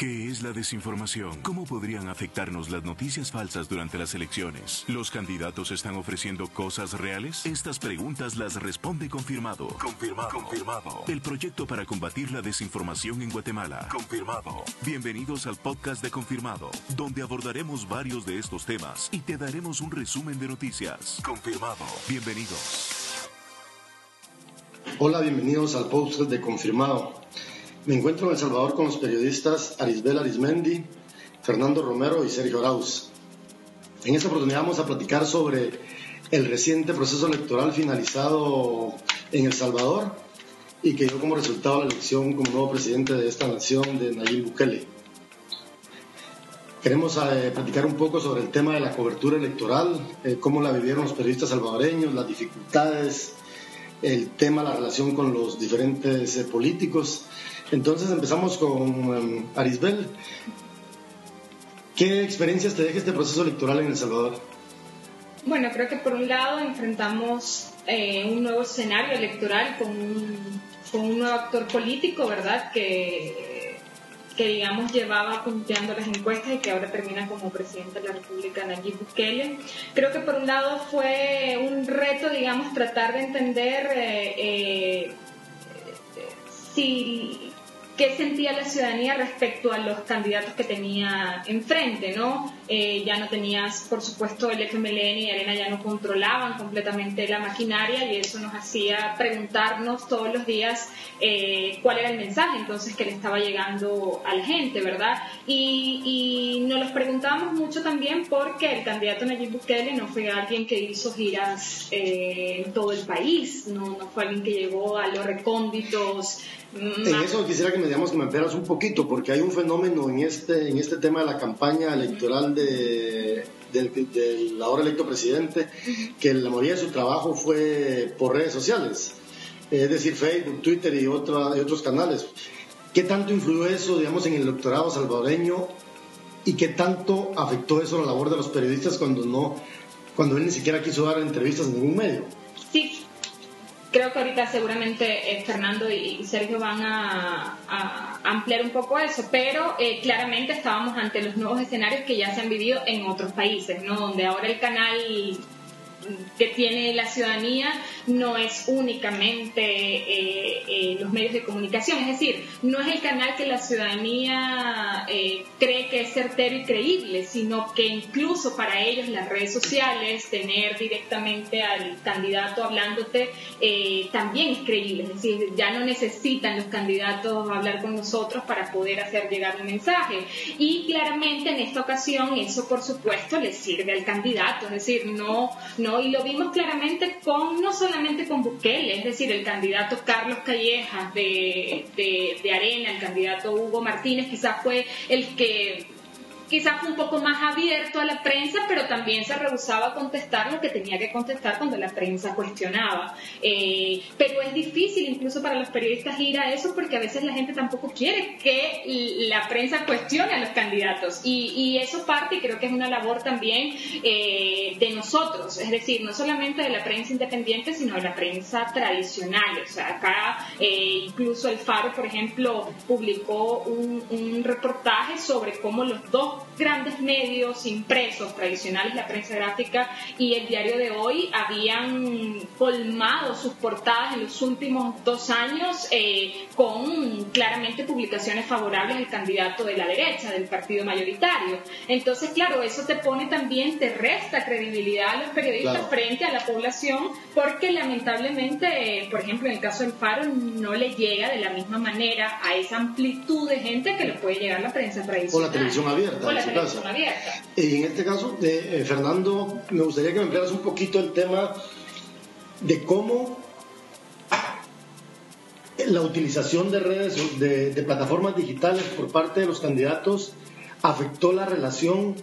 ¿Qué es la desinformación? ¿Cómo podrían afectarnos las noticias falsas durante las elecciones? ¿Los candidatos están ofreciendo cosas reales? Estas preguntas las responde Confirmado. Confirmado. Confirmado. El proyecto para combatir la desinformación en Guatemala. Confirmado. Bienvenidos al podcast de Confirmado, donde abordaremos varios de estos temas y te daremos un resumen de noticias. Confirmado. Bienvenidos. Hola, bienvenidos al podcast de Confirmado. Me encuentro en El Salvador con los periodistas Arisbel Arismendi, Fernando Romero y Sergio Arauz. En esta oportunidad vamos a platicar sobre el reciente proceso electoral finalizado en El Salvador y que dio como resultado la elección como nuevo presidente de esta nación de Nayib Bukele. Queremos eh, platicar un poco sobre el tema de la cobertura electoral, eh, cómo la vivieron los periodistas salvadoreños, las dificultades, el tema, la relación con los diferentes eh, políticos entonces empezamos con um, Arisbel. ¿Qué experiencias te deja este proceso electoral en El Salvador? Bueno, creo que por un lado enfrentamos eh, un nuevo escenario electoral con un, con un, nuevo actor político, ¿verdad? Que, que digamos llevaba punteando las encuestas y que ahora termina como presidente de la República, Nayib Bukele. Creo que por un lado fue un reto, digamos, tratar de entender eh, eh, si qué sentía la ciudadanía respecto a los candidatos que tenía enfrente, ¿no? Eh, ya no tenías, por supuesto, el FMLN y Arena ya no controlaban completamente la maquinaria y eso nos hacía preguntarnos todos los días eh, cuál era el mensaje entonces que le estaba llegando a la gente, ¿verdad? Y, nos los preguntábamos mucho también porque el candidato Nayib Bukele no fue alguien que hizo giras eh, en todo el país, no, no fue alguien que llegó a los recónditos en eso quisiera que me digamos que me esperas un poquito, porque hay un fenómeno en este, en este tema de la campaña electoral de, del, ahora electo presidente, que la mayoría de su trabajo fue por redes sociales, es decir, Facebook, Twitter y, otra, y otros canales. ¿Qué tanto influyó eso, digamos, en el electorado salvadoreño y qué tanto afectó eso la labor de los periodistas cuando no, cuando él ni siquiera quiso dar entrevistas en ningún medio? Sí, creo que ahorita seguramente eh, Fernando y Sergio van a, ampliar un poco eso, pero eh, claramente estábamos ante los nuevos escenarios que ya se han vivido en otros países, ¿no? Donde ahora el canal que tiene la ciudadanía no es únicamente eh, eh, los medios de comunicación, es decir, no es el canal que la ciudadanía eh, cree que es certero y creíble, sino que incluso para ellos las redes sociales, tener directamente al candidato hablándote, también es creíble, es decir, ya no necesitan los candidatos hablar con nosotros para poder hacer llegar un mensaje. Y claramente en esta ocasión eso por supuesto le sirve al candidato, es decir, no, no y lo vimos claramente con, no solamente con Bukele, es decir, el candidato Carlos Callejas de, de Arena, el candidato Hugo Martínez, quizás fue el que quizás un poco más abierto a la prensa, pero también se rehusaba a contestar lo que tenía que contestar cuando la prensa cuestionaba. Eh, pero es difícil incluso para los periodistas ir a eso porque a veces la gente tampoco quiere que la prensa cuestione a los candidatos. Y, eso parte, y creo que es una labor también eh, de nosotros, es decir, no solamente de la prensa independiente, sino de la prensa tradicional. O sea, acá eh, incluso el Faro, por ejemplo, publicó un reportaje sobre cómo los dos grandes medios impresos tradicionales, la prensa gráfica y el diario de hoy, habían colmado sus portadas en los últimos dos años eh, con claramente publicaciones favorables al candidato de la derecha, del partido mayoritario. Entonces, claro, eso te pone también, te resta credibilidad a los periodistas frente a la población, porque lamentablemente, por ejemplo, en el caso del Faro, no le llega de la misma manera a esa amplitud de gente que le puede llegar la prensa tradicional. O la televisión abierta. Y en este caso, de, eh, Fernando, me gustaría que me ampliaras un poquito el tema de cómo la utilización de redes, de, de plataformas digitales por parte de los candidatos afectó la relación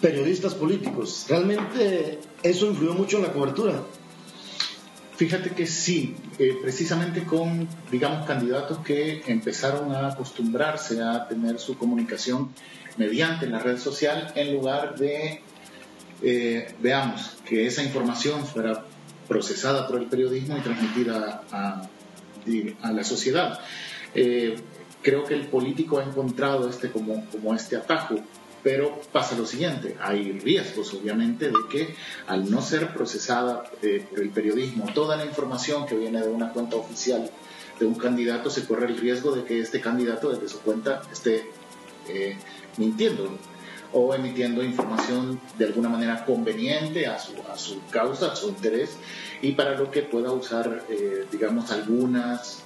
periodistas políticos. ¿Realmente eso influyó mucho en la cobertura? Fíjate que sí, eh, precisamente con, digamos, candidatos que empezaron a acostumbrarse a tener su comunicación mediante la red social en lugar de, eh, veamos, que esa información fuera procesada por el periodismo y transmitida a, la sociedad. Eh, creo que el político ha encontrado este como, como este atajo pero pasa lo siguiente, hay riesgos obviamente de que al no ser procesada eh, por el periodismo toda la información que viene de una cuenta oficial de un candidato, se corre el riesgo de que este candidato desde su cuenta esté eh, mintiendo o emitiendo información de alguna manera conveniente a su, a su causa, a su interés, y para lo que pueda usar, eh, digamos, algunas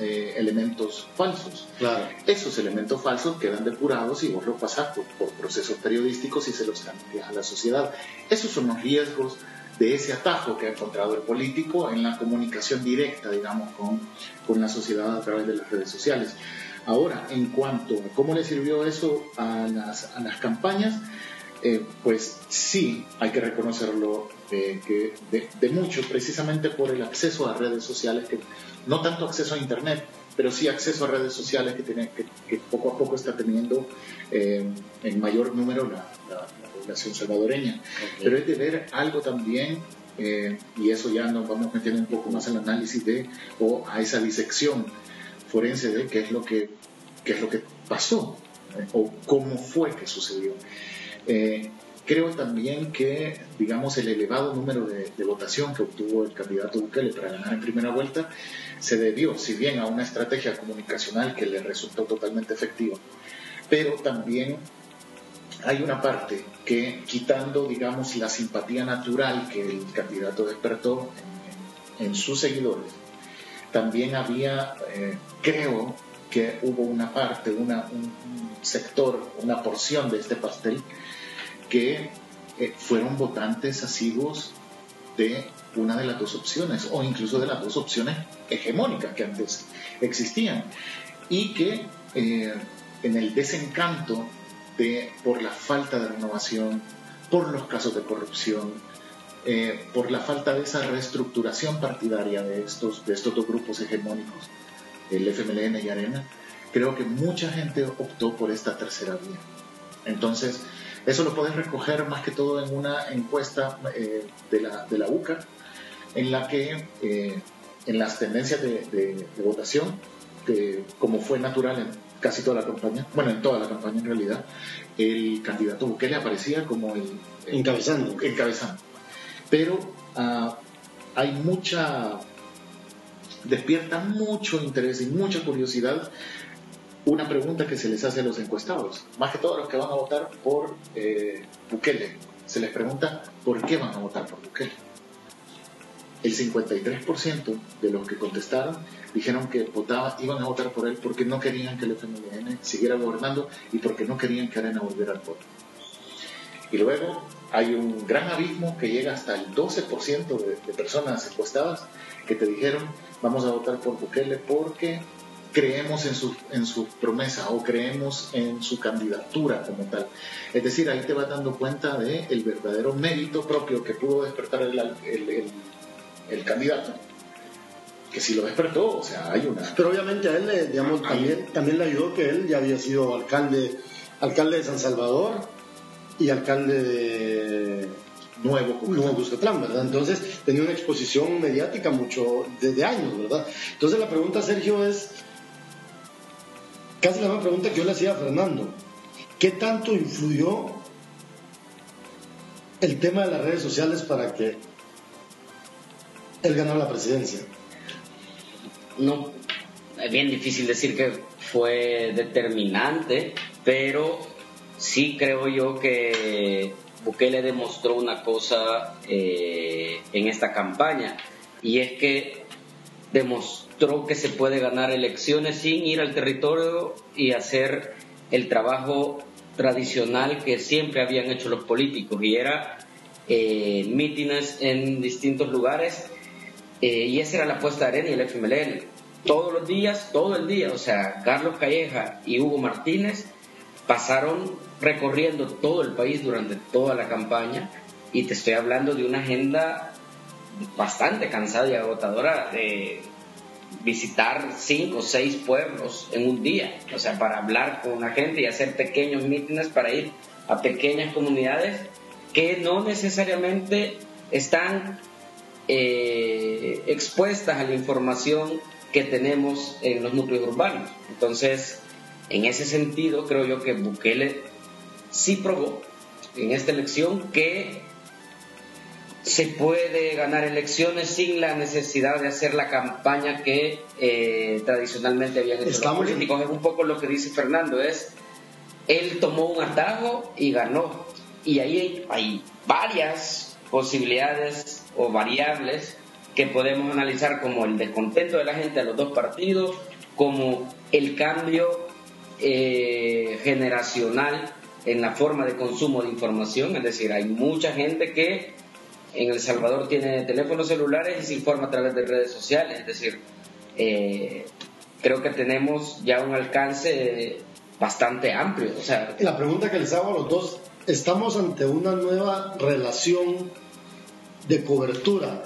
eh, elementos falsos. Claro. Esos elementos falsos quedan depurados y vos los pasás por, procesos periodísticos y se los cambias a la sociedad. Esos son los riesgos de ese atajo que ha encontrado el político en la comunicación directa, digamos, con, con la sociedad a través de las redes sociales. Ahora, en cuanto a cómo le sirvió eso a las, a las campañas, eh, pues sí, hay que reconocerlo eh, que de, de, mucho, precisamente por el acceso a redes sociales que no tanto acceso a Internet, pero sí acceso a redes sociales que, tiene, que, poco a poco está teniendo eh, en mayor número la, población salvadoreña. Pero es de ver algo también, eh, y eso ya nos vamos metiendo un poco más al análisis de, o a esa disección forense de qué es lo que, qué es lo que pasó, eh, o cómo fue que sucedió. Creo también que, digamos, el elevado número de, votación que obtuvo el candidato Bukele para ganar en primera vuelta se debió, si bien a una estrategia comunicacional que le resultó totalmente efectiva, pero también hay una parte que, quitando, digamos, la simpatía natural que el candidato despertó en, sus seguidores, también había, eh, creo que hubo una parte, un sector, una porción de este pastel que eh, fueron votantes asiduos de una de las dos opciones o incluso de las dos opciones hegemónicas que antes existían y que eh, en el desencanto de, por la falta de renovación, por los casos de corrupción, eh, por la falta de esa reestructuración partidaria de estos, de estos dos grupos hegemónicos, el FMLN y Arena, creo que mucha gente optó por esta tercera vía. Entonces, eso lo puedes recoger más que todo en una encuesta eh, de, la, de la UCA, en la que eh, en las tendencias de, votación, que como fue natural en casi toda la campaña, bueno, en toda la campaña en realidad, el candidato Bukele aparecía como el... encabezando. Encabezando. Pero ah, hay mucha... despierta mucho interés y mucha curiosidad una pregunta que se les hace a los encuestados, más que todos los que van a votar por eh, Bukele. Se les pregunta por qué van a votar por Bukele. El 53% de los que contestaron dijeron que iban a votar por él porque no querían que el FMLN siguiera gobernando y porque no querían que Arena volviera al poder. Y luego hay un gran abismo que llega hasta el 12% de, de personas encuestadas que te dijeron vamos a votar por Bukele porque creemos en su, en su promesa o creemos en su candidatura como tal. Es decir, ahí te vas dando cuenta de el verdadero mérito propio que pudo despertar el, el, el, candidato. Que si lo despertó, o sea, hay una... Pero obviamente a él, digamos, también, también le ayudó que él ya había sido alcalde, alcalde de San Salvador y alcalde de Nuevo Cuscatlán, ¿verdad? Entonces tenía una exposición mediática mucho desde años, ¿verdad? Entonces la pregunta, Sergio, es casi la misma pregunta que yo le hacía a Fernando. ¿Qué tanto influyó el tema de las redes sociales para que él ganara la presidencia? No, es bien difícil decir que fue determinante, pero sí creo yo que Bukele demostró una cosa eh, en esta campaña, y es que demostró que se puede ganar elecciones sin ir al territorio y hacer el trabajo tradicional que siempre habían hecho los políticos y era eh, mítines en distintos lugares eh, y esa era la apuesta de Arena y el FMLN. Todos los días, todo el día, o sea, Carlos Calleja y Hugo Martínez pasaron recorriendo todo el país durante toda la campaña y te estoy hablando de una agenda bastante cansada y agotadora de visitar cinco o seis pueblos en un día, o sea, para hablar con la gente y hacer pequeños mítines para ir a pequeñas comunidades que no necesariamente están eh, expuestas a la información que tenemos en los núcleos urbanos. Entonces, en ese sentido, creo yo que Bukele sí probó en esta elección que se puede ganar elecciones sin la necesidad de hacer la campaña que eh, tradicionalmente habían hecho los políticos. Es un poco lo que dice Fernando, es él tomó un atajo y ganó. Y ahí hay, varias posibilidades o variables que podemos analizar como el descontento de la gente a los dos partidos, como el cambio eh, generacional en la forma de consumo de información, es decir, hay mucha gente que en El Salvador tiene teléfonos celulares y se informa a través de redes sociales, es decir, eh, creo que tenemos ya un alcance bastante amplio. O sea, la pregunta que les hago a los dos, ¿estamos ante una nueva relación de cobertura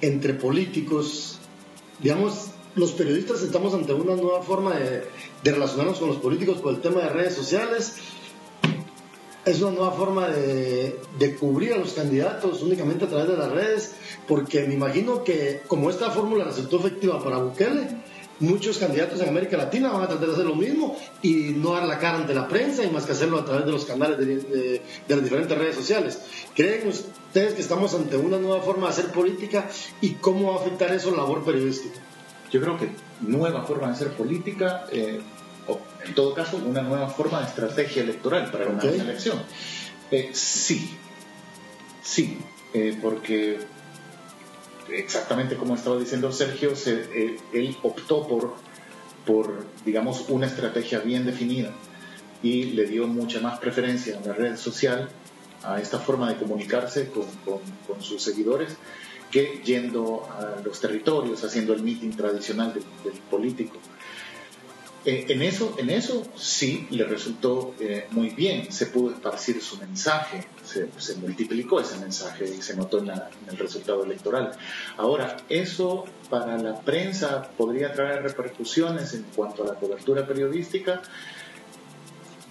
entre políticos? Digamos, los periodistas estamos ante una nueva forma de, de relacionarnos con los políticos por el tema de redes sociales es una nueva forma de, cubrir a los candidatos únicamente a través de las redes, porque me imagino que como esta fórmula resultó efectiva para Bukele, muchos candidatos en América Latina van a tratar de hacer lo mismo y no dar la cara ante la prensa y más que hacerlo a través de los canales de, las diferentes redes sociales. ¿Creen ustedes que estamos ante una nueva forma de hacer política y cómo va a afectar eso la labor periodística? Yo creo que nueva forma de hacer política... Eh, en todo caso una nueva forma de estrategia electoral para una elección. Eh, sí, sí, eh, porque exactamente como estaba diciendo Sergio, eh, él optó por, por, digamos, una estrategia bien definida y le dio mucha más preferencia en la red social a esta forma de comunicarse con, con, sus seguidores que yendo a los territorios, haciendo el meeting tradicional del político. Eh, en, eso, en eso sí le resultó eh, muy bien, se pudo esparcir su mensaje, se, multiplicó ese mensaje y se notó en, el resultado electoral. Ahora, eso para la prensa podría traer repercusiones en cuanto a la cobertura periodística.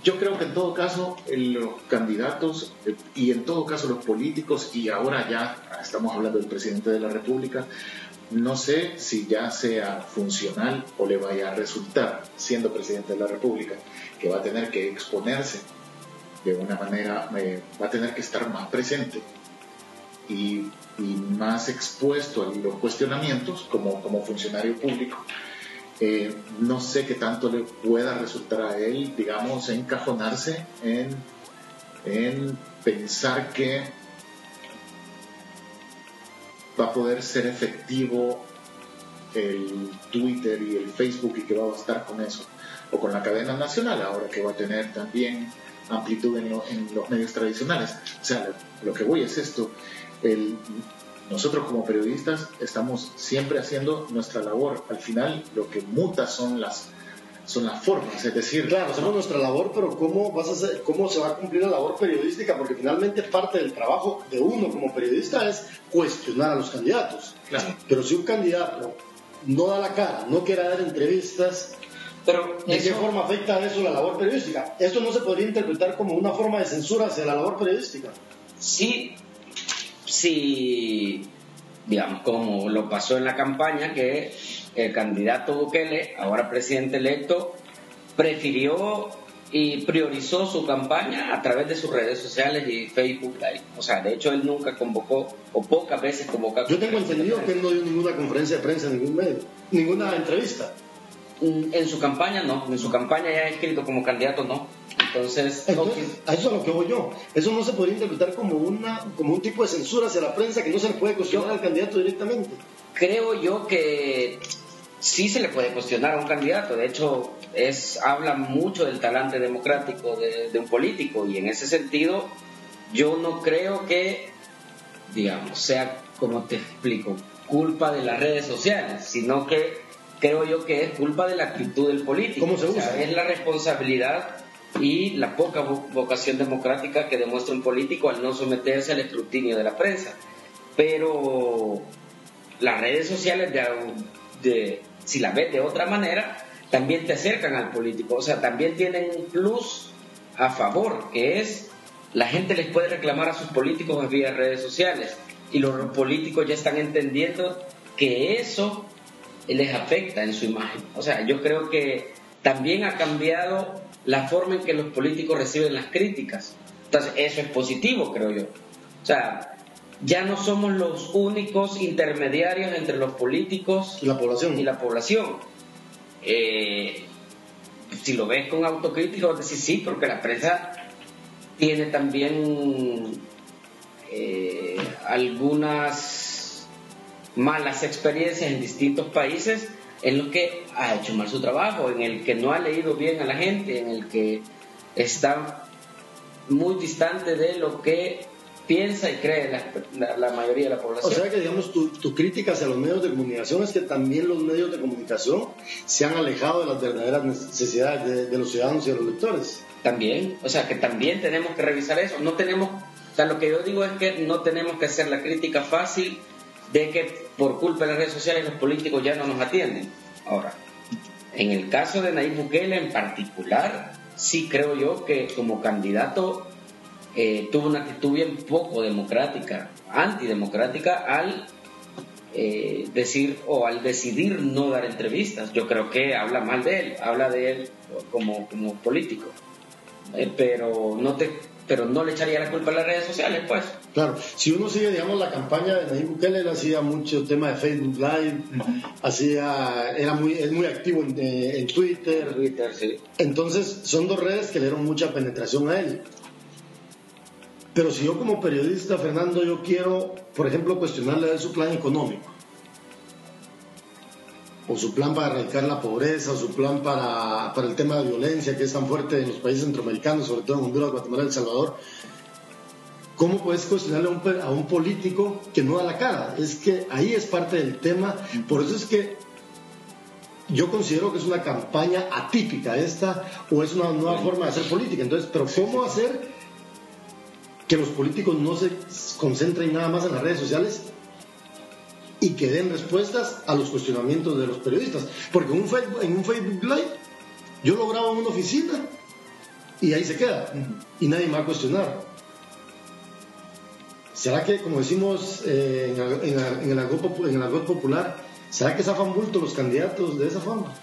Yo creo que en todo caso los candidatos eh, y en todo caso los políticos, y ahora ya estamos hablando del presidente de la República, no sé si ya sea funcional o le vaya a resultar, siendo presidente de la República, que va a tener que exponerse de una manera, eh, va a tener que estar más presente y, más expuesto a los cuestionamientos como, funcionario público. Eh, no sé qué tanto le pueda resultar a él, digamos, encajonarse en, en pensar que va a poder ser efectivo el Twitter y el Facebook y que va a estar con eso, o con la cadena nacional ahora que va a tener también amplitud en, los medios tradicionales. O sea, lo, que voy es esto, nosotros como periodistas estamos siempre haciendo nuestra labor, al final lo que muta son las son las formas, es decir... Claro, hacemos nuestra labor, pero ¿cómo, vas a hacer, ¿cómo se va a cumplir la labor periodística? Porque finalmente parte del trabajo de uno como periodista es cuestionar a los candidatos. Claro. Pero si un candidato no da la cara, no quiere dar entrevistas, pero ¿de qué forma afecta eso la labor periodística? Esto no se podría interpretar como una forma de censura hacia la labor periodística. Sí, sí, digamos, como lo pasó en la campaña, que el candidato Bukele, ahora presidente electo, prefirió y priorizó su campaña a través de sus redes sociales y Facebook O sea, de hecho él nunca convocó, o pocas veces convocó. Yo tengo entendido que él no dio ninguna conferencia de prensa en ningún medio, ninguna entrevista. Mm, en su campaña no, en su campaña ya escrito como candidato no. Entonces, a eso es a lo que voy yo. Eso no se podría interpretar como, una, como un tipo de censura hacia la prensa que no se le puede cuestionar al candidato directamente. Creo yo que sí se le puede cuestionar a un candidato. De hecho, es, habla mucho del talante democrático de, un político y en ese sentido yo no creo que, digamos, sea, como te explico, culpa de las redes sociales, sino que creo yo que es culpa de la actitud del político. ¿Cómo se usa? es la responsabilidad y la poca vocación democrática que demuestra un político al no someterse al escrutinio de la prensa. Pero las redes sociales de, si la ves de otra manera, también te acercan al político. O sea, también tienen un plus a favor, que es la gente les puede reclamar a sus políticos vía redes sociales. Y los políticos ya están entendiendo que eso les afecta en su imagen. O sea, yo creo que también ha cambiado la forma en que los políticos reciben las críticas. Entonces, eso es positivo, creo yo. O ya no somos los únicos intermediarios entre los políticos y la población. Y la población. Eh, si lo ves con autocrítica, vas a decir sí, porque la prensa tiene también eh, algunas malas experiencias en distintos países en los que ha hecho mal su trabajo, en el que no ha leído bien a la gente, en el que está muy distante de lo que piensa y cree la, mayoría de la población. O sea que, digamos, tu, crítica hacia los medios de comunicación es que también los medios de comunicación se han alejado de las verdaderas necesidades de, los ciudadanos y de los lectores. También, o sea que también tenemos que revisar eso. No tenemos, o sea, lo que yo digo es que no tenemos que hacer la crítica fácil de que por culpa de las redes sociales los políticos ya no nos atienden. Ahora, en el caso de Nayib Bukele en particular, sí creo yo que como candidato eh, tuvo una actitud bien poco democrática, antidemocrática, al eh, decir o al decidir no dar entrevistas. Yo creo que habla mal de él, habla de él como, como político. Eh, pero no te pero no le echaría la culpa a las redes sociales, pues. Claro, si uno sigue, digamos, la campaña de Nayib Bukele, él hacía mucho tema de Facebook Live, hacía, era muy, es muy activo en, en Twitter. Twitter, sí. Entonces, son dos redes que le dieron mucha penetración a él. Pero si yo como periodista, Fernando, yo quiero, por ejemplo, cuestionarle su plan económico, o su plan para erradicar la pobreza, o su plan para, para el tema de violencia que es tan fuerte en los países centroamericanos, sobre todo en Honduras, Guatemala El Salvador, ¿cómo puedes cuestionarle a un, a un político que no da la cara? Es que ahí es parte del tema, por eso es que yo considero que es una campaña atípica esta, o es una nueva forma de hacer política. Entonces, pero ¿cómo hacer que los políticos no se concentren nada más en las redes sociales y que den respuestas a los cuestionamientos de los periodistas. Porque en un Facebook, en un Facebook Live yo lo grabo en una oficina y ahí se queda y nadie me va a cuestionar. ¿Será que, como decimos eh, en, el argot, popular, ¿será que zafan bulto los candidatos de esa forma?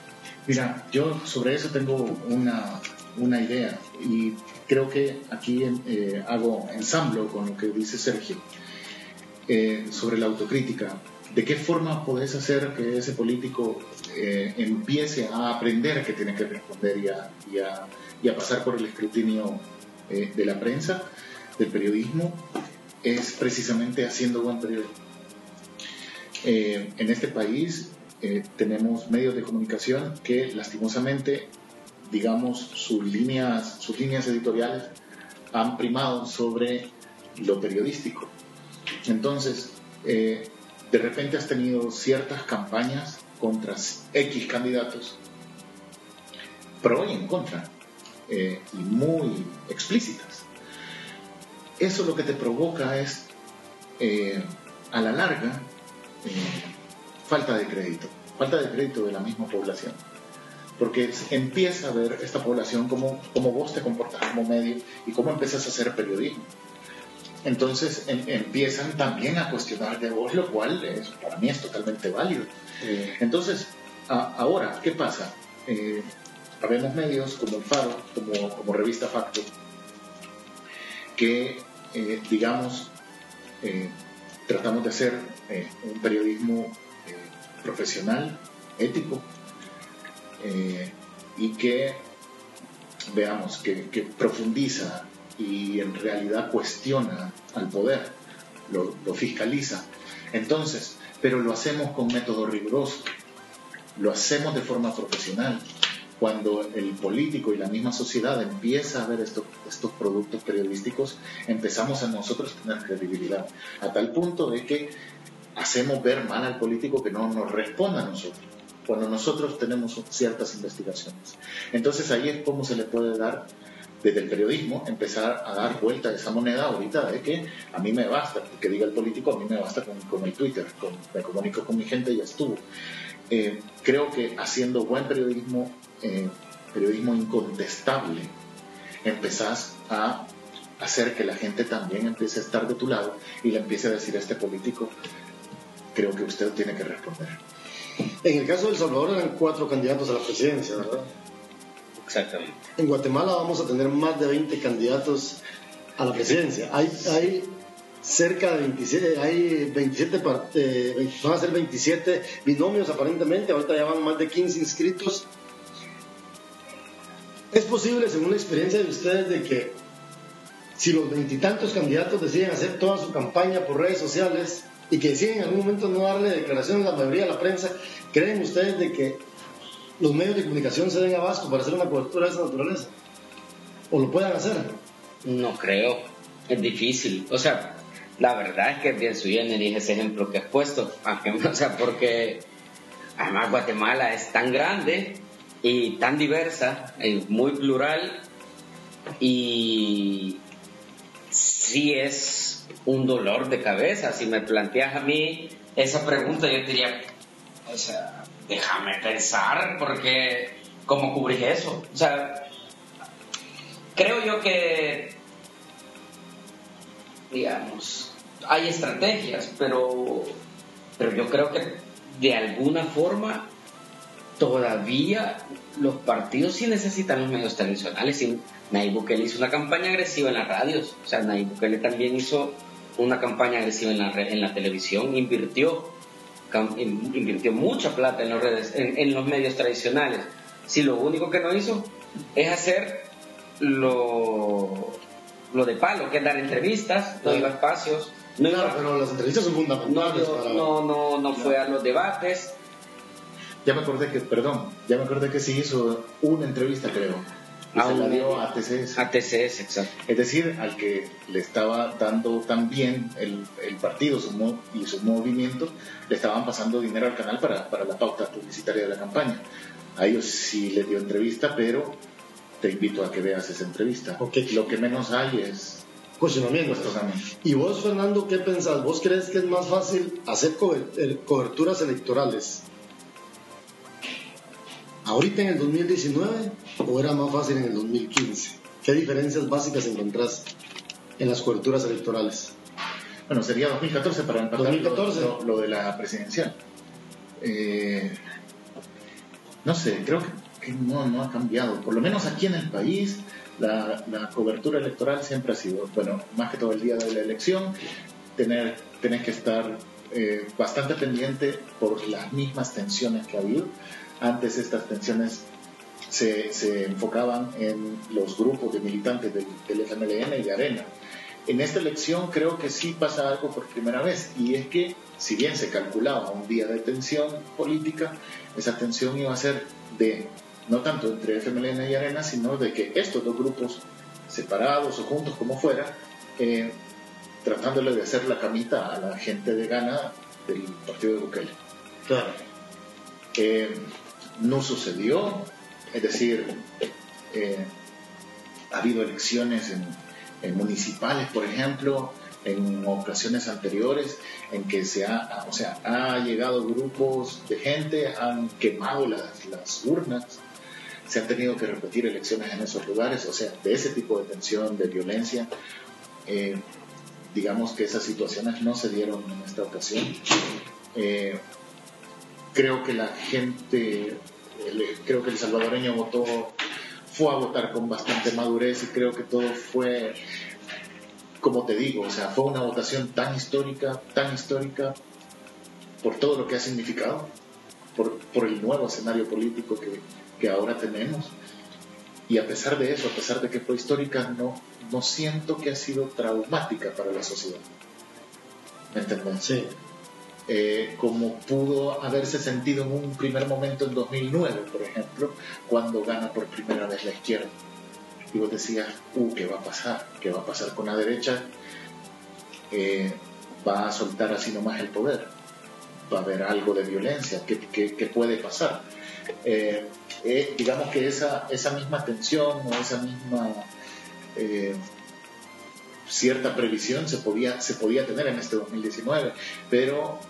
Mira, yo sobre eso tengo una, una idea y creo que aquí eh, hago ensamblo con lo que dice Sergio eh, sobre la autocrítica. ¿De qué forma podés hacer que ese político eh, empiece a aprender que tiene que responder y a, y a, pasar por el escrutinio de la prensa, del periodismo? Es precisamente haciendo buen periodismo. en este país tenemos medios de comunicación que lastimosamente digamos, sus líneas, sus líneas editoriales han primado sobre lo periodístico. Entonces, eh, de repente has tenido ciertas campañas contra X candidatos, pro y en contra, eh, y muy explícitas. Eso lo que te provoca es, eh, a la larga, falta de crédito, falta de crédito de la misma población porque empieza a ver esta población como, como vos te comportas como medio y cómo empiezas a hacer periodismo. Entonces em, empiezan también a cuestionar de vos, lo cual es, para mí es totalmente válido. Entonces, ahora, ¿qué pasa? Eh, habemos medios como el Faro, como, como Revista Facto, que, eh, digamos, eh, tratamos de hacer eh, un periodismo profesional, ético, eh, y que, veamos, que, profundiza y en realidad cuestiona al poder, lo, fiscaliza. Entonces, pero lo hacemos con método riguroso, lo hacemos de forma profesional. Cuando el político y la misma sociedad empieza a ver estos, estos productos periodísticos, empezamos a nosotros tener credibilidad, a tal punto de que hacemos ver mal al político que no nos responda a nosotros cuando nosotros tenemos ciertas investigaciones. Entonces ahí es como se le puede dar desde el periodismo empezar a dar vuelta a esa moneda ahorita de que a mí me basta, que diga el político, a mí me basta con, el Twitter, con, me comunico con mi gente y ya estuvo. Eh, creo que haciendo buen periodismo, eh, periodismo incontestable, empezás a hacer que la gente también empiece a estar de tu lado y le empiece a decir a este político, creo que usted tiene que responder. En el caso de El Salvador eran cuatro candidatos a la presidencia, ¿verdad? Exactamente. En Guatemala vamos a tener más de 20 candidatos a la presidencia. Hay, hay cerca de 27, hay 27, eh, van a ser 27 binomios aparentemente, ahorita ya van más de 15 inscritos. Es posible, según la experiencia de ustedes, de que si los veintitantos candidatos deciden hacer toda su campaña por redes sociales y que deciden en algún momento no darle declaraciones a la mayoría de la prensa, ¿creen ustedes de que los medios de comunicación se den abasto para hacer una cobertura de esa naturaleza? ¿O lo puedan hacer? No creo, es difícil. O sea, la verdad es que bien su y ese ejemplo que has puesto, o sea, porque además Guatemala es tan grande y tan diversa, y muy plural, y sí es un dolor de cabeza. Si me planteas a mí esa pregunta, yo diría, o sea, déjame pensar, porque ¿cómo cubrís eso? O sea, creo yo que, digamos, hay estrategias, pero, pero yo creo que de alguna forma todavía los partidos sí necesitan los medios tradicionales. Y Nayib Bukele hizo una campaña agresiva en las radios, o sea, Nayib Bukele también hizo una campaña agresiva en la, en la televisión, invirtió, invirtió mucha plata en, los redes, en, los medios tradicionales. Si lo único que no hizo es hacer lo, lo de palo, que es dar entrevistas, no iba a espacios. No pero las entrevistas son fundamentales. No, no, no, fue a los debates. Ya me acordé que, perdón, ya me acordé que sí hizo una entrevista, creo. Y se la dio a TCS. A TCS, exacto. Es decir, al que le estaba dando también el, el partido su y su movimiento, le estaban pasando dinero al canal para, para la pauta publicitaria de la campaña. A ellos sí le dio entrevista, pero te invito a que veas esa entrevista. Lo que menos hay es cuestionamientos. ¿Y vos, Fernando, qué pensás? ¿Vos crees que es más fácil hacer coberturas electorales ahorita en el 2019 o era más fácil en el 2015? ¿Qué diferencias básicas encontrás en las coberturas electorales? Bueno, sería 2014 para empatar 2014. Lo, de la presidencial. Eh, no sé, creo que, no, no, ha cambiado. Por lo menos aquí en el país, la, cobertura electoral siempre ha sido, bueno, más que todo el día de la elección, tener, tenés que estar eh, bastante pendiente por las mismas tensiones que ha habido. Antes estas tensiones se, se enfocaban en los grupos de militantes del, del FMLN y de Arena. En esta elección creo que sí pasa algo por primera vez y es que si bien se calculaba un día de tensión política, esa tensión iba a ser de no tanto entre FMLN y Arena, sino de que estos dos grupos separados o juntos como fuera, eh, tratándole de hacer la camita a la gente de Ghana del partido de Bukele. Claro. Eh, no sucedió, es decir, eh, ha habido elecciones en, municipales, por ejemplo, en ocasiones anteriores en que se ha, o sea, ha llegado grupos de gente, han quemado las, urnas, se han tenido que repetir elecciones en esos lugares, o sea, de ese tipo de tensión, de violencia. Eh, digamos que esas situaciones no se dieron en esta ocasión. Eh, creo que la gente, creo que el salvadoreño votó, fue a votar con bastante madurez y creo que todo fue, como te digo, o sea, fue una votación tan histórica, tan histórica por todo lo que ha significado, por, el nuevo escenario político que, ahora tenemos. Y a pesar de eso, a pesar de que fue histórica, no, no siento que ha sido traumática para la sociedad. ¿Me entiendes? Sí. Eh, como pudo haberse sentido en un primer momento en 2009, por ejemplo, cuando gana por primera vez la izquierda. Y vos decías, uh, ¿qué va a pasar? ¿Qué va a pasar con la derecha? Eh, va a soltar así nomás el poder. Va a haber algo de violencia. ¿Qué, qué, puede pasar? Eh, eh, digamos que esa, esa misma tensión o esa misma eh, cierta previsión se podía, se podía tener en este 2019, pero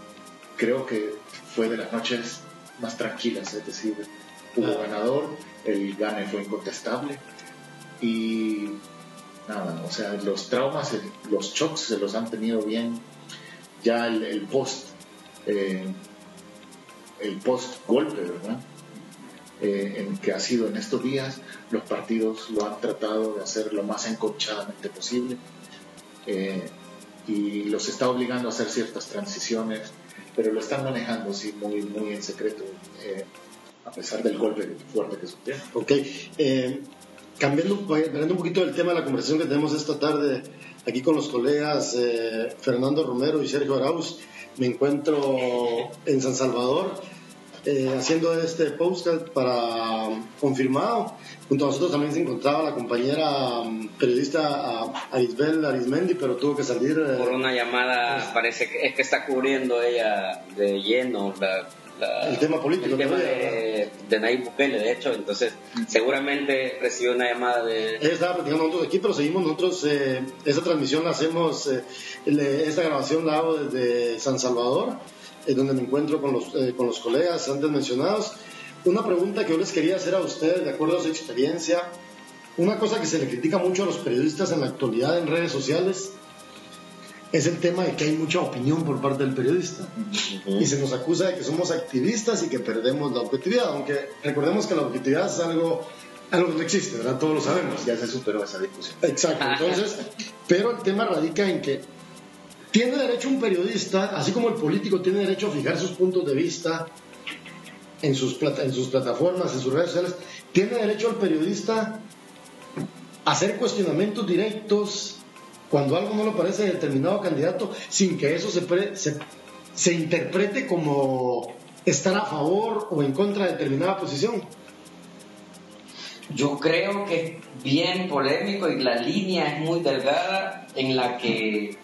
creo que fue de las noches más tranquilas, es decir, hubo ganador, el gane fue incontestable y nada, o sea, los traumas, los shocks se los han tenido bien ya el, post. Eh, el post-golpe, ¿verdad? Eh, en que ha sido en estos días, los partidos lo han tratado de hacer lo más enconchadamente posible eh, y los está obligando a hacer ciertas transiciones, pero lo están manejando sí, muy, muy en secreto, eh, a pesar del golpe fuerte que sufrieron. Ok, cambiando, cambiando un poquito del tema de la conversación que tenemos esta tarde aquí con los colegas Fernando Romero y Sergio Arauz, me encuentro en San Salvador eh, haciendo este postcard para confirmado. Junto a nosotros también se encontraba la compañera mm, periodista Arisbel Arismendi, pero tuvo que salir. Eh, Por una llamada, pues, parece que es que está cubriendo ella de lleno el tema político. El tema de, de, Nayib Bukele, de hecho, entonces seguramente recibió una llamada de... Ella estaba platicando nosotros aquí, pero seguimos nosotros, eh, esta transmisión la hacemos, esta grabación la hago desde San Salvador donde me encuentro con los, eh, con los colegas antes mencionados. Una pregunta que yo les quería hacer a ustedes, de acuerdo a su experiencia, una cosa que se le critica mucho a los periodistas en la actualidad en redes sociales es el tema de que hay mucha opinión por parte del periodista y se nos acusa de que somos activistas y que perdemos la objetividad, aunque recordemos que la objetividad es algo, algo que no existe, ¿verdad? Todos lo sabemos. Ya se superó esa discusión. Exacto, entonces, pero el tema radica en que tiene derecho un periodista, así como el político tiene derecho a fijar sus puntos de vista en sus, en sus plataformas, en sus redes sociales, tiene derecho el periodista a hacer cuestionamientos directos cuando algo no le parece a determinado candidato, sin que eso se, se, se interprete como estar a favor o en contra de determinada posición. Yo creo que es bien polémico y la línea es muy delgada en la que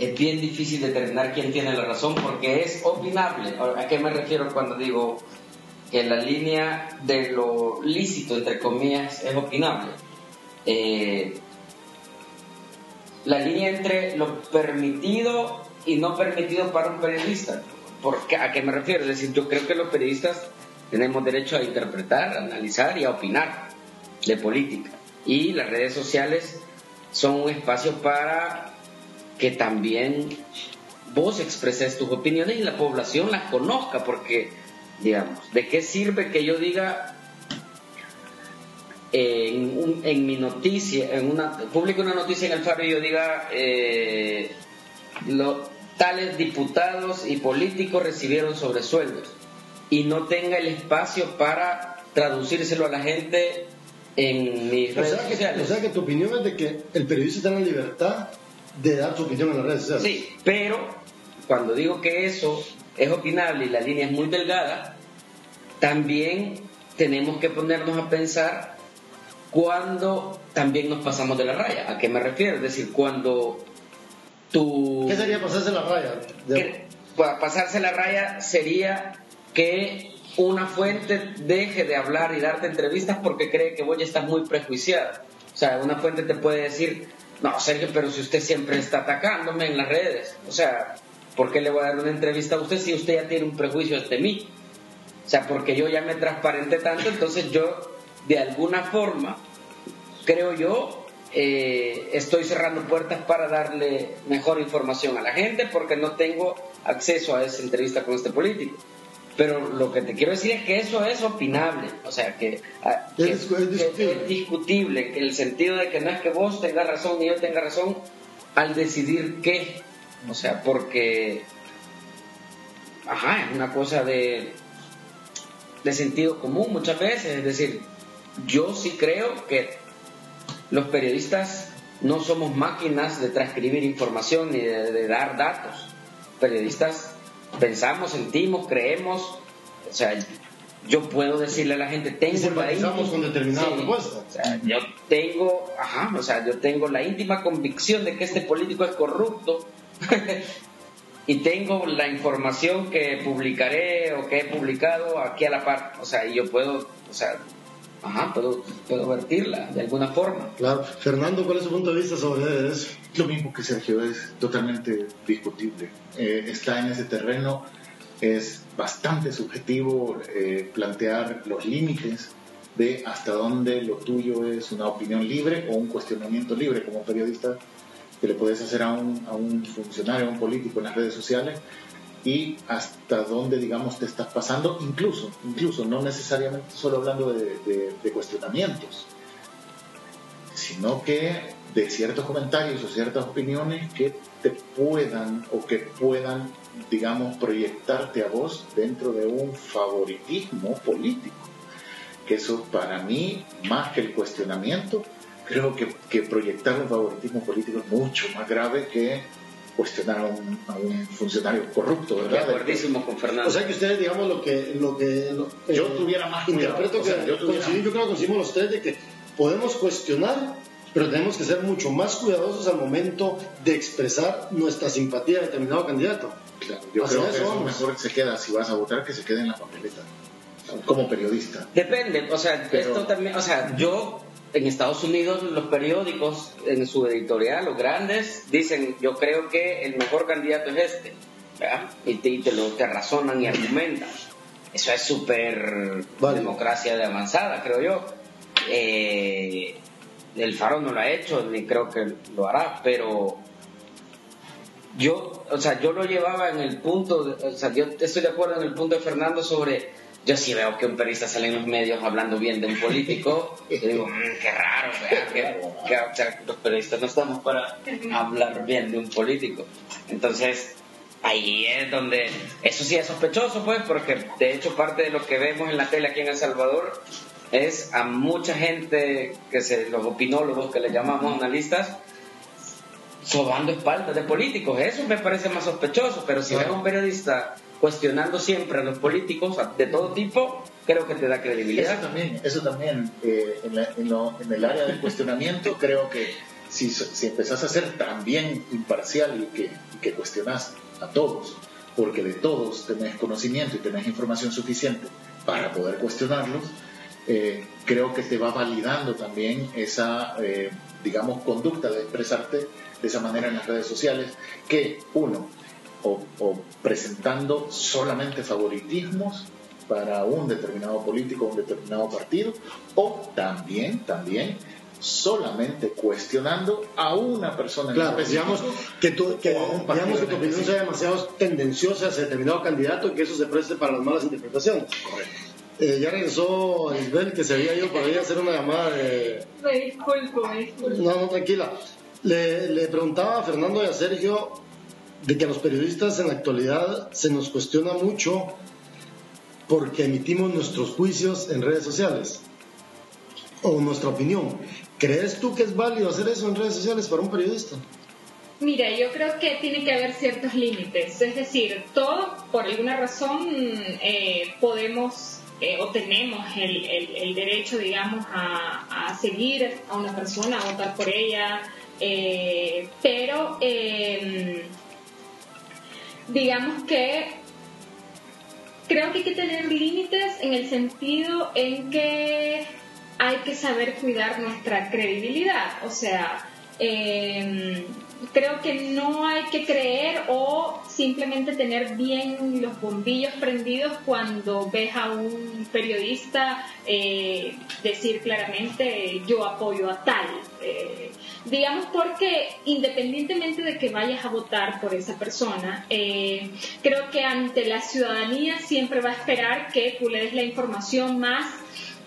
es bien difícil determinar quién tiene la razón porque es opinable. ¿A qué me refiero cuando digo que la línea de lo lícito, entre comillas, es opinable? Eh, la línea entre lo permitido y no permitido para un periodista. ¿A qué me refiero? Es decir, yo creo que los periodistas tenemos derecho a interpretar, a analizar y a opinar de política. Y las redes sociales son un espacio para que también vos expreses tus opiniones y la población las conozca, porque, digamos, ¿de qué sirve que yo diga en, mi noticia, en una, publico una noticia en el Faro y yo diga, eh, tales diputados y políticos recibieron sobresueldos y no tenga el espacio para traducírselo a la gente en mis redes sociales. o sea que tu opinión es de que el periodista está en la libertad de dar su opinión en las redes sociales. Sí, pero cuando digo que eso es opinable y la línea es muy delgada, también tenemos que ponernos a pensar cuando también nos pasamos de la raya. ¿A qué me refiero? Es decir, cuando tú... ¿Qué sería pasarse la raya? pasarse la raya sería que una fuente deje de hablar y darte entrevistas porque cree que vos ya estás muy prejuiciada. O sea, una fuente te puede decir, no, Sergio, pero si usted siempre está atacándome en las redes, o sea, ¿por qué le voy a dar una entrevista a usted si usted ya tiene un prejuicio de mí? O sea, porque yo ya me transparente tanto, entonces yo, de alguna forma, creo yo, eh, estoy cerrando puertas para darle mejor información a la gente porque no tengo acceso a esa entrevista con este político. Pero lo que te quiero decir es que eso es opinable, o sea, que, ah, es, discutible. en el sentido de que no es que vos tengas razón ni yo tenga razón al decidir qué, o sea, porque, ajá, es una cosa de, de sentido común muchas veces, es decir, yo sí creo que los periodistas no somos máquinas de transcribir información ni de dar datos. Periodistas pensamos, sentimos, creemos, o sea, yo puedo decirle a la gente, tengo la íntima, con determinada propuesta. O sea, yo tengo, ajá, o sea, yo tengo la íntima convicción de que este político es corrupto. Y tengo la información que publicaré o que he publicado aquí a la par, o sea, y yo puedo, o sea, ajá, puedo, puedo vertirla de alguna forma. Claro. Fernando, ¿cuál es su punto de vista sobre eso? Lo mismo que Sergio, es totalmente discutible. Eh, está en ese terreno, es bastante subjetivo eh, plantear los límites de hasta dónde lo tuyo es una opinión libre o un cuestionamiento libre como periodista que le puedes hacer a un, a un funcionario, a un político en las redes sociales. Y hasta dónde, digamos, te estás pasando, incluso, incluso, no necesariamente solo hablando de, de cuestionamientos, sino que de ciertos comentarios o ciertas opiniones que te puedan o que puedan, digamos, proyectarte a vos dentro de un favoritismo político. Que eso para mí, más que el cuestionamiento, creo que, que proyectar un favoritismo político es mucho más grave que cuestionar a un, funcionario corrupto, ¿verdad? De acuerdísimo con Fernando. O sea que ustedes, digamos, lo que... Lo que yo eh, tuviera más cuidado. Interpreto que, yo, yo creo que coincidimos los tres de que podemos cuestionar pero tenemos que ser mucho más cuidadosos al momento de expresar nuestra simpatía a determinado candidato. Claro, yo creo que eso mejor se queda, si vas a votar, que se quede en la papeleta, como periodista. Depende, o sea, esto también, o sea, yo en Estados Unidos los periódicos en su editorial, los grandes, dicen, yo creo que el mejor candidato es este, ¿verdad? Y te, lo te razonan y argumentan. Eso es súper democracia de avanzada, creo yo. Eh, el Faro no lo ha hecho, ni creo que lo hará, pero yo, o sea, yo lo llevaba en el punto, o sea, yo estoy de acuerdo en el punto de Fernando sobre, yo sí veo que un periodista sale en los medios hablando bien de un político, y digo, mm, qué raro, que, los periodistas no estamos para hablar bien de un político. Entonces, ahí es donde, eso sí es sospechoso, pues, porque de hecho parte de lo que vemos en la tele aquí en El Salvador es a mucha gente, que se, los opinólogos que le llamamos analistas, sobando espaldas de políticos. Eso me parece más sospechoso, pero si ves a un periodista cuestionando siempre a los políticos de todo tipo, creo que te da credibilidad. Eso también, eso también eh, en, el área del cuestionamiento, creo que si, si empezás a ser también imparcial y que, y que cuestionás a todos, porque de todos tenés conocimiento y tenés información suficiente para poder cuestionarlos, eh, creo que te va validando también esa, eh, digamos, conducta de expresarte de esa manera en las redes sociales, que uno, o, presentando solamente favoritismos para un determinado político o un determinado partido, o también, también solamente cuestionando a una persona. Claro, pues digamos que, tu, que, digamos que tu opinión sea demasiado tendenciosa hacia determinado candidato y que eso se preste para las malas interpretaciones. Correcto. Eh, ya regresó Isabel, que se había ido por ahí a hacer una llamada de... Me disculpo, me disculpo. No, no, tranquila. Le, le preguntaba a Fernando y a Sergio de que a los periodistas en la actualidad se nos cuestiona mucho porque emitimos nuestros juicios en redes sociales o nuestra opinión. ¿Crees tú que es válido hacer eso en redes sociales para un periodista? Mira, yo creo que tiene que haber ciertos límites. Es decir, todos, por alguna razón, eh, podemos eh, o tenemos el, derecho, digamos, a, seguir a una persona, a votar por ella, eh, pero em, digamos que creo que hay que tener límites en el sentido en que hay que saber cuidar nuestra credibilidad, o sea, eh, creo que no hay que creer o simplemente tener bien los bombillos prendidos cuando ves a un periodista eh, decir claramente yo apoyo a tal. Eh, digamos porque independientemente de que vayas a votar por esa persona, eh, creo que ante la ciudadanía siempre va a esperar que tú le des la información más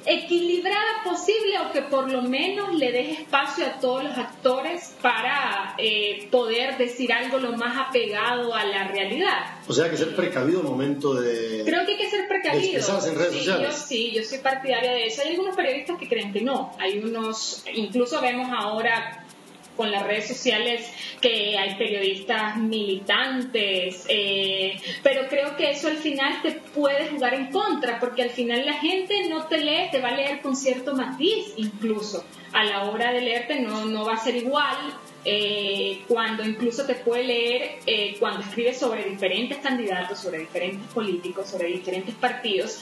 equilibrada posible o que por lo menos le des espacio a todos los actores para eh, poder decir algo lo más apegado a la realidad. O sea, hay que ser precavido al momento de... Creo que hay que ser precavido. en redes sí, sociales. Yo, sí, yo soy partidaria de eso. Hay algunos periodistas que creen que no. Hay unos, incluso vemos ahora con las redes sociales que hay periodistas militantes, eh, pero creo que eso al final te puede jugar en contra, porque al final la gente no te lee, te va a leer con cierto matiz incluso. A la hora de leerte no, no va a ser igual. Eh, cuando incluso te puede leer eh, cuando escribes sobre diferentes candidatos, sobre diferentes políticos, sobre diferentes partidos,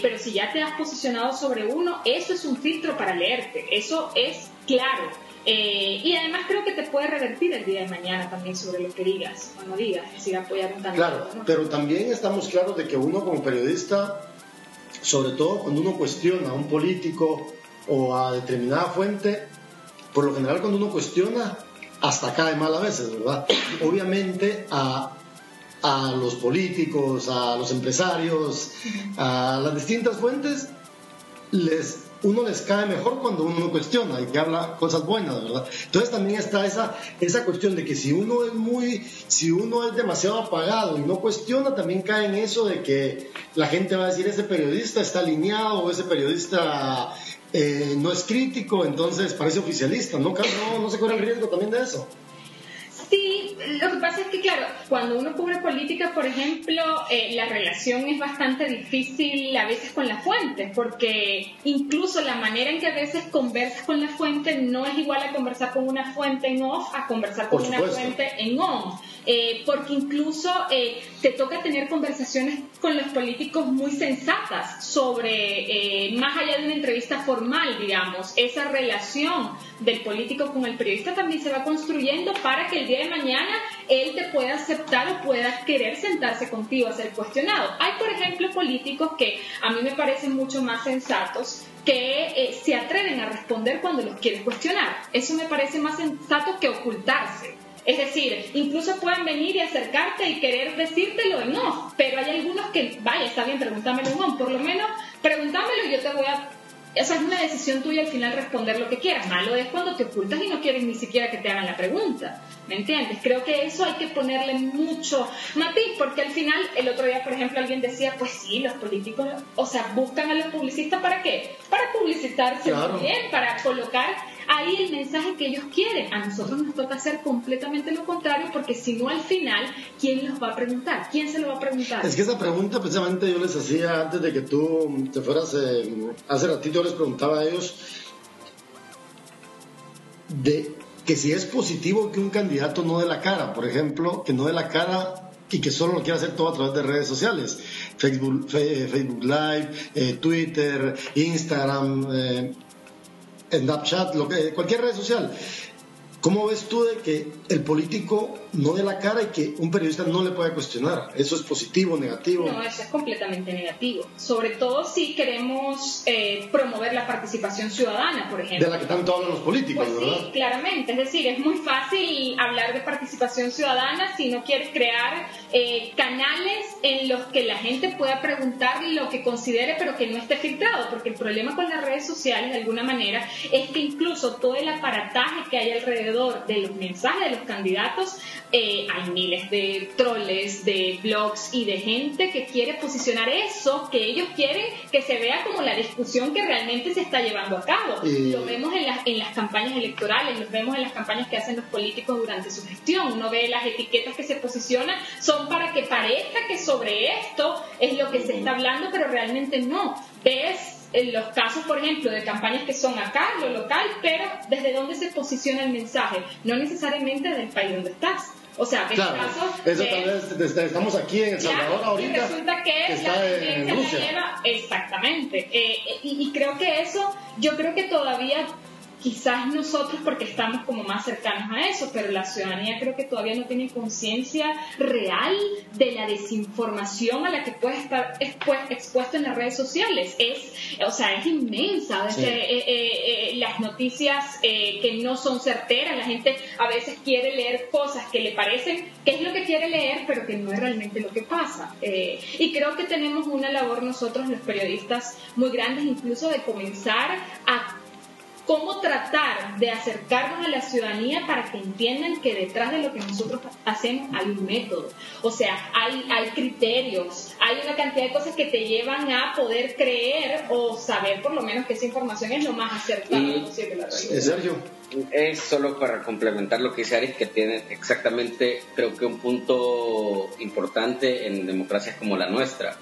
pero si ya te has posicionado sobre uno, eso es un filtro para leerte, eso es claro. Eh, y además creo que te puede revertir el día de mañana también sobre lo que digas o no digas, es decir, apoyar un candidato. Claro, pero también estamos claros de que uno como periodista, sobre todo cuando uno cuestiona a un político o a determinada fuente, por lo general cuando uno cuestiona, hasta cae mal a veces, ¿verdad? Obviamente a a los políticos, a los empresarios, a las distintas fuentes, les uno les cae mejor cuando uno cuestiona y que habla cosas buenas, ¿verdad? Entonces también está esa, esa cuestión de que si uno es muy, si uno es demasiado apagado y no cuestiona, también cae en eso de que la gente va a decir ese periodista está alineado o ese periodista eh, no es crítico, entonces parece oficialista, ¿no? No, no se corre el riesgo también de eso. Sí, lo que pasa es que, claro, cuando uno cubre política, por ejemplo, eh, la relación es bastante difícil a veces con la fuente, porque incluso la manera en que a veces conversas con la fuente no es igual a conversar con una fuente en off a conversar con una fuente en on. Eh, porque incluso eh, te toca tener conversaciones con los políticos muy sensatas sobre, más allá de una entrevista formal, digamos, esa relación del político con el periodista también se va construyendo para que el día de mañana él te pueda aceptar o pueda querer sentarse contigo a ser cuestionado. Hay, por ejemplo, políticos que a mí me parecen mucho más sensatos que eh, se atreven a responder cuando los quieres cuestionar. Eso me parece más sensato que ocultarse. Es decir, incluso pueden venir y acercarte y querer decírtelo en no, pero hay algunos que, vaya, está bien, pregúntamelo no, por lo menos pregúntamelo y yo te voy a esa es una decisión tuya al final responder lo que quieras. Malo es cuando te ocultas y no quieres ni siquiera que te hagan la pregunta. ¿Me entiendes? Creo que eso hay que ponerle mucho matiz, porque al final, el otro día, por ejemplo, alguien decía, pues sí, los políticos, o sea, buscan a los publicistas para qué? Para publicitarse bien, para colocar ahí el mensaje que ellos quieren. A nosotros nos toca hacer completamente lo contrario porque si no al final, ¿quién los va a preguntar? ¿Quién se lo va a preguntar? Es que esa pregunta precisamente yo les hacía antes de que tú te fueras, eh, hace ratito yo les preguntaba a ellos de que si es positivo que un candidato no dé la cara, por ejemplo, que no dé la cara y que solo lo quiera hacer todo a través de redes sociales, Facebook, Facebook Live, eh, Twitter, Instagram, eh, Snapchat, lo que, cualquier red social. ¿Cómo ves tú de que el político no dé la cara y que un periodista no le pueda cuestionar? ¿Eso es positivo o negativo? No, eso es completamente negativo. Sobre todo si queremos eh, promover la participación ciudadana, por ejemplo. De la que tanto hablan los políticos, pues ¿verdad? Sí, claramente. Es decir, es muy fácil hablar de participación ciudadana si no quieres crear eh, canales en los que la gente pueda preguntar lo que considere, pero que no esté filtrado. Porque el problema con las redes sociales, de alguna manera, es que incluso todo el aparataje que hay alrededor de los mensajes de los candidatos, eh, hay miles de troles, de blogs y de gente que quiere posicionar eso que ellos quieren que se vea como la discusión que realmente se está llevando a cabo. Lo vemos en las, en las campañas electorales, lo vemos en las campañas que hacen los políticos durante su gestión. Uno ve las etiquetas que se posicionan, son para que parezca que sobre esto es lo que se está hablando, pero realmente no. Ves en los casos, por ejemplo, de campañas que son acá, lo local, pero desde dónde se posiciona el mensaje, no necesariamente del país donde estás. O sea, ves claro, casos eso tal vez estamos aquí en El Salvador ahorita. Y resulta que, está en Rusia. lleva exactamente. Eh, y, y creo que eso, yo creo que todavía quizás nosotros porque estamos como más cercanos a eso, pero la ciudadanía creo que todavía no tiene conciencia real de la desinformación a la que puede estar expuesto en las redes sociales. Es, o sea, es inmensa. Eh, eh, eh, las noticias que no son certeras, la gente a veces quiere leer cosas que le parecen que es lo que quiere leer, pero que no es realmente lo que pasa. y creo que tenemos una labor nosotros, los periodistas, muy grandes, incluso de comenzar a cómo tratar de acercarnos a la ciudadanía para que entiendan que detrás de lo que nosotros hacemos hay un método. O sea, hay, hay criterios, hay una cantidad de cosas que te llevan a poder creer o saber por lo menos que esa información es lo más acertada posible. La Sergio. Es solo para complementar lo que dice Aris, que tiene exactamente, creo que un punto importante en democracias como la nuestra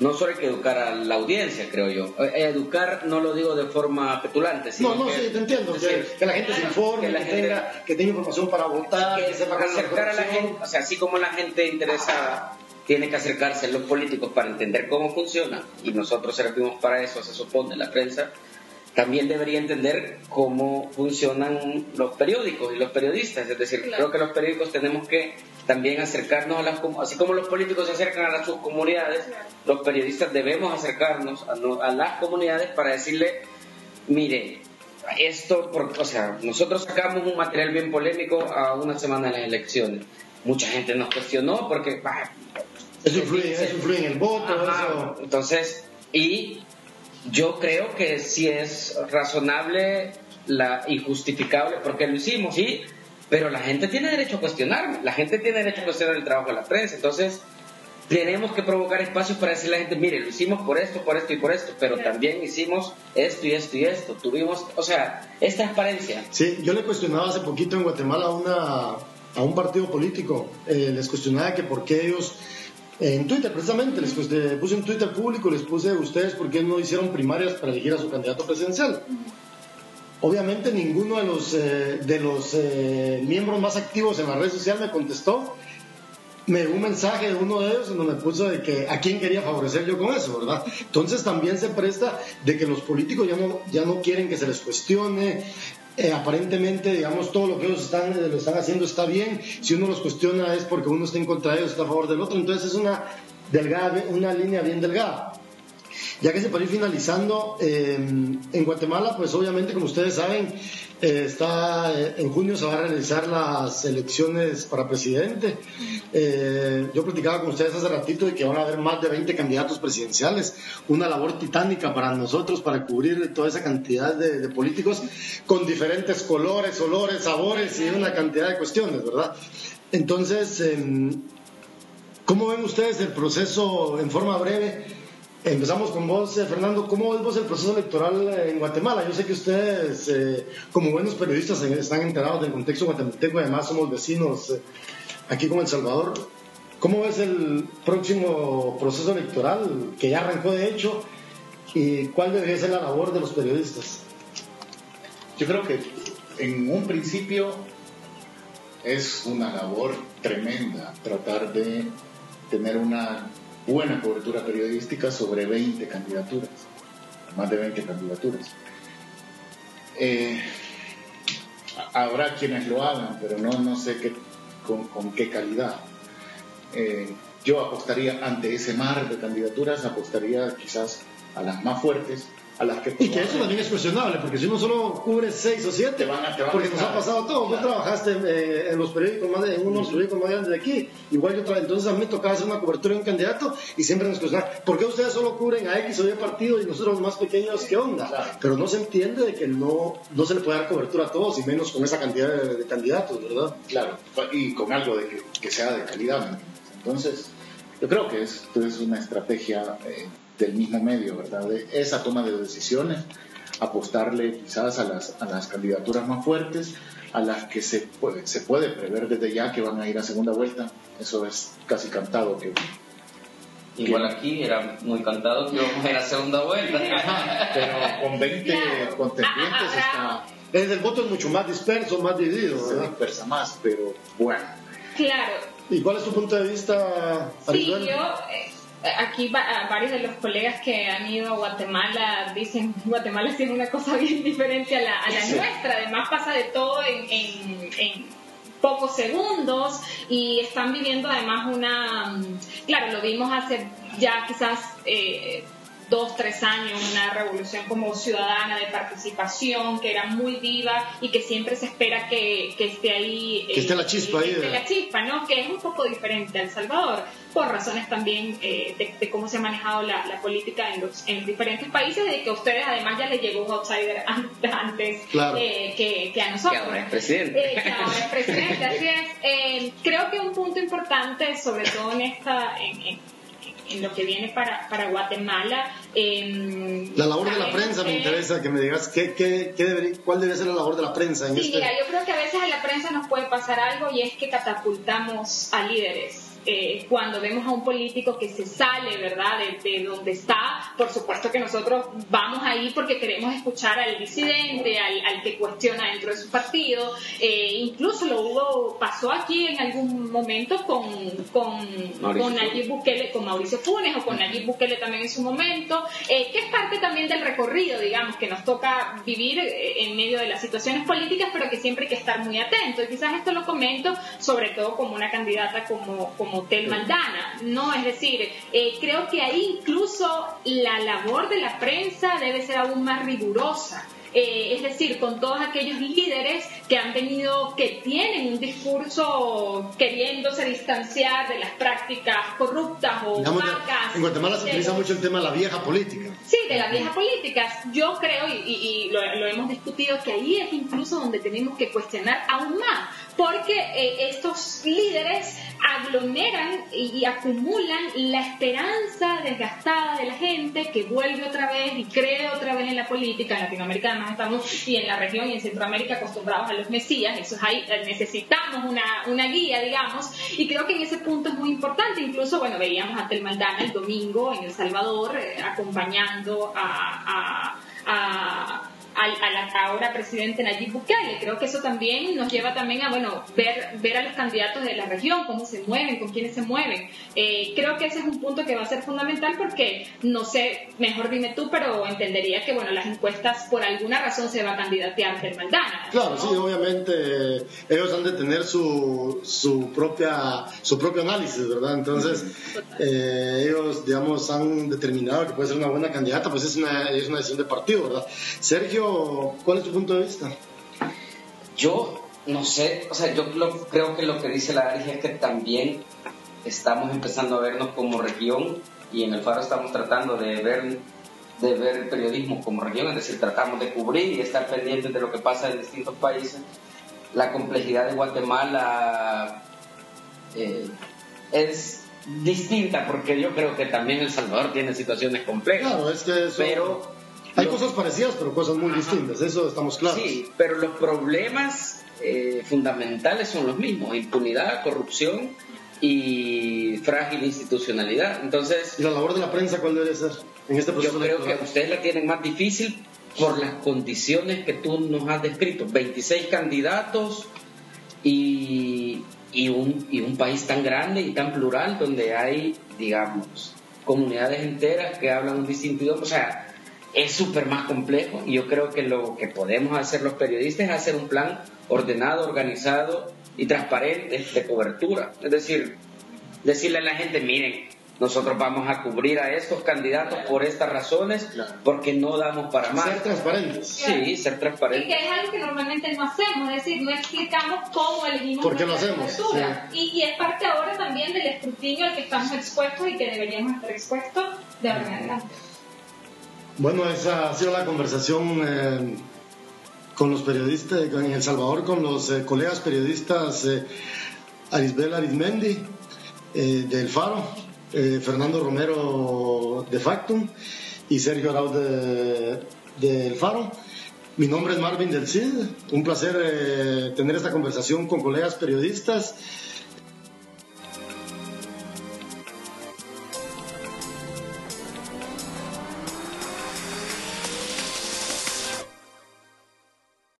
no solo hay que educar a la audiencia, creo yo. Eh, educar no lo digo de forma petulante, sino No, no, sí, te entiendo. que, la gente se informe, que, tenga, que tenga información para votar, que, sepa acercar a la gente, o sea, así como la gente interesada tiene que acercarse a los políticos para entender cómo funciona, y nosotros servimos para eso, se supone, la prensa, también debería entender cómo funcionan los periódicos y los periodistas. Es decir, creo que los periódicos tenemos que también acercarnos a las así como los políticos se acercan a sus comunidades, los periodistas debemos acercarnos a, las comunidades para decirle, mire, esto, o sea, nosotros sacamos un material bien polémico a una semana de las elecciones mucha gente nos cuestionó porque... eso, influye, eso influye en el voto. Eso... Entonces, y yo creo que sí es razonable la, y justificable porque lo hicimos, sí, pero la gente tiene derecho a cuestionarme, la gente tiene derecho a cuestionar el trabajo de la prensa, entonces tenemos que provocar espacios para decirle a la gente, mire, lo hicimos por esto, por esto y por esto, pero también hicimos esto y esto y esto, tuvimos, o sea, es transparencia. Sí, yo le cuestionaba hace poquito en Guatemala a, una, a un partido político, eh, les cuestionaba que por qué ellos en Twitter, precisamente, les puse en Twitter público, les puse ustedes por qué no hicieron primarias para elegir a su candidato presidencial. Obviamente ninguno de los, eh, de los eh, miembros más activos en la red social me contestó. Me dio un mensaje de uno de ellos donde me puso de que a quién quería favorecer yo con eso, ¿verdad? Entonces también se presta de que los políticos ya no, ya no quieren que se les cuestione, eh, aparentemente, digamos, todo lo que ellos están, lo están haciendo está bien. Si uno los cuestiona es porque uno está en contra de ellos, está a favor del otro. Entonces es una, delgada, una línea bien delgada. Ya que se puede ir finalizando, eh, en Guatemala, pues obviamente, como ustedes saben, eh, está eh, en junio se van a realizar las elecciones para presidente. yo platicaba con ustedes hace ratito de que van a haber más de 20 candidatos presidenciales, una labor titánica para nosotros para cubrir toda esa cantidad de, de políticos con diferentes colores, olores, sabores y una cantidad de cuestiones, ¿verdad? Entonces, em, ¿cómo ven ustedes el proceso en forma breve? Empezamos con vos, eh, Fernando. ¿Cómo ves vos el proceso electoral en Guatemala? Yo sé que ustedes, eh, como buenos periodistas, están enterados del contexto guatemalteco además somos vecinos eh, aquí con El Salvador. ¿Cómo ves el próximo proceso electoral que ya arrancó de hecho y cuál debería ser la labor de los periodistas? Yo creo que en un principio es una labor tremenda tratar de tener una buena cobertura periodística sobre 20 candidaturas, más de 20 candidaturas. Eh, habrá quienes lo hagan, pero no, no sé qué, con, qué calidad. Eh, yo apostaría ante ese mar de candidaturas, apostaría quizás a las más fuertes, y que eso también es cuestionable, porque si uno solo cubre seis o siete, porque nos ha pasado todo. Vos trabajaste eh, en los periódicos más en unos periódicos más grandes de aquí, igual yo entonces a mí me tocaba hacer una cobertura de un candidato y siempre nos cuestionaban, ¿por qué ustedes solo cubren a X o Y partido y nosotros los más pequeños, qué onda? Pero no se entiende de que no, no se le puede dar cobertura a todos y menos con esa cantidad de, candidatos, ¿verdad? Claro, y con algo de que, sea de calidad. Entonces, yo creo que es, es una estrategia... Eh, del mismo medio, ¿verdad? De esa toma de decisiones, apostarle quizás a las, a las candidaturas más fuertes, a las que se puede, se puede prever desde ya que van a ir a segunda vuelta. Eso es casi cantado que Igual aquí era muy cantado que íbamos a ir a segunda vuelta. pero con 20 contendientes está... el voto es mucho más disperso, más dividido. Se dispersa más, pero bueno. Claro. ¿Y cuál es tu punto de vista, Sí, yo... Eh, aquí varios de los colegas que han ido a Guatemala dicen Guatemala tiene una cosa bien diferente a la, nuestra, además pasa de todo en, pocos segundos y están viviendo además una, claro, lo vimos hace ya quizás... Eh, dos, tres años, una revolución como ciudadana de participación que era muy viva y que siempre se espera que, esté ahí. Que esté la chispa ahí. la chispa, ¿no? Que es un poco diferente a El Salvador, por razones también eh, de, cómo se ha manejado la, política en los, en diferentes países, de que a ustedes además ya les llegó un outsider antes eh, que, a nosotros. Que ahora es presidente. Eh, que ahora es presidente, así es. creo que un punto importante, sobre todo en esta. en, en lo que viene para, para Guatemala. Em, la labor de la prensa me interesa que me digas qué, qué, qué cuál debe ser la labor de la prensa en sí, este mira, yo creo que a veces a la prensa nos puede pasar algo y es que catapultamos a líderes eh, cuando vemos a un político que se sale, ¿verdad?, de, donde está, por supuesto que nosotros vamos ahí porque queremos escuchar al disidente, al, que cuestiona dentro de su partido. Eh, incluso lo hubo, pasó aquí en algún momento con, con, con Nayib Bukele, con Mauricio Funes o con Nayib Bukele también en su momento, eh, que es parte también del recorrido, digamos, que nos toca vivir en medio de las situaciones políticas, pero que siempre hay que estar muy atento. Y quizás esto lo comento sobre todo como una candidata como, como Hotel Maldana, ¿no? Es decir, eh, creo que ahí incluso la labor de la prensa debe ser aún más rigurosa. eh, es decir, con todos aquellos líderes que han venido, que tienen un discurso queriéndose distanciar de las prácticas corruptas o vacas. En Guatemala se utiliza mucho el tema de la vieja política. Sí, de las viejas políticas. Yo creo, y, lo, lo, hemos discutido, que ahí es incluso donde tenemos que cuestionar aún más, porque eh, estos líderes aglomeran y, acumulan la esperanza desgastada de la gente que vuelve otra vez y cree otra vez en la política. En Latinoamérica además estamos y en la región y en Centroamérica acostumbrados a los mesías, eso es ahí, eh, necesitamos una, una guía, digamos, y creo que en ese punto es muy importante. Incluso, bueno, veíamos a Tel Maldana el domingo en El Salvador eh, acompañando a al, ahora presidente Nayib Bukele. Creo que eso también nos lleva también a, bueno, ver, ver a los candidatos de la región, cómo se mueven, con quiénes se mueven. Eh, creo que ese es un punto que va a ser fundamental porque, no sé, mejor dime tú, pero entendería que, bueno, las encuestas por alguna razón se va a candidatear del Maldana. Claro, sí, obviamente ellos han de tener su, su, propia, su propio análisis, ¿verdad? Entonces, eh, ellos, digamos, han determinado que puede ser una buena candidata, pues es una, es una decisión de partido, ¿verdad? Sergio ¿cuál es tu punto de vista? Yo no sé, o sea, yo creo que lo que dice la ARIG es que también estamos empezando a vernos como región y en el Faro estamos tratando de ver de ver el periodismo como región, es decir, tratamos de cubrir y estar pendientes de lo que pasa en distintos países. La complejidad de Guatemala eh, es distinta porque yo creo que también El Salvador tiene situaciones complejas. Claro, es que pero hay cosas parecidas, pero cosas muy distintas, eso estamos claros. Sí, pero los problemas eh, fundamentales son los mismos, impunidad, corrupción y frágil institucionalidad. Entonces, ¿Y la labor de la prensa cuál debe ser en este proceso? Yo creo que ustedes la tienen más difícil por las condiciones que tú nos has descrito. 26 candidatos y, y, un, y un país tan grande y tan plural donde hay, digamos, comunidades enteras que hablan un distinto idioma. O sea, es súper más complejo y yo creo que lo que podemos hacer los periodistas es hacer un plan ordenado, organizado y transparente de cobertura. Es decir, decirle a la gente, miren, nosotros vamos a cubrir a estos candidatos por estas razones, porque no damos para más. Ser transparentes. Sí, ser transparentes. Y que es algo que normalmente no hacemos, es decir, no explicamos cómo elegimos ¿Por qué lo hacemos? Y, y, es parte ahora también del escrutinio al que estamos expuestos y que deberíamos estar expuestos de ahora en adelante. Bueno, esa ha sido la conversación eh, con los periodistas en El Salvador, con los eh, colegas periodistas eh, Arisbel Arismendi del Faro, Fernando Romero de Factum y Sergio Arau del de, Faro. Mi nombre es Marvin del CID, un placer tener esta conversación con colegas periodistas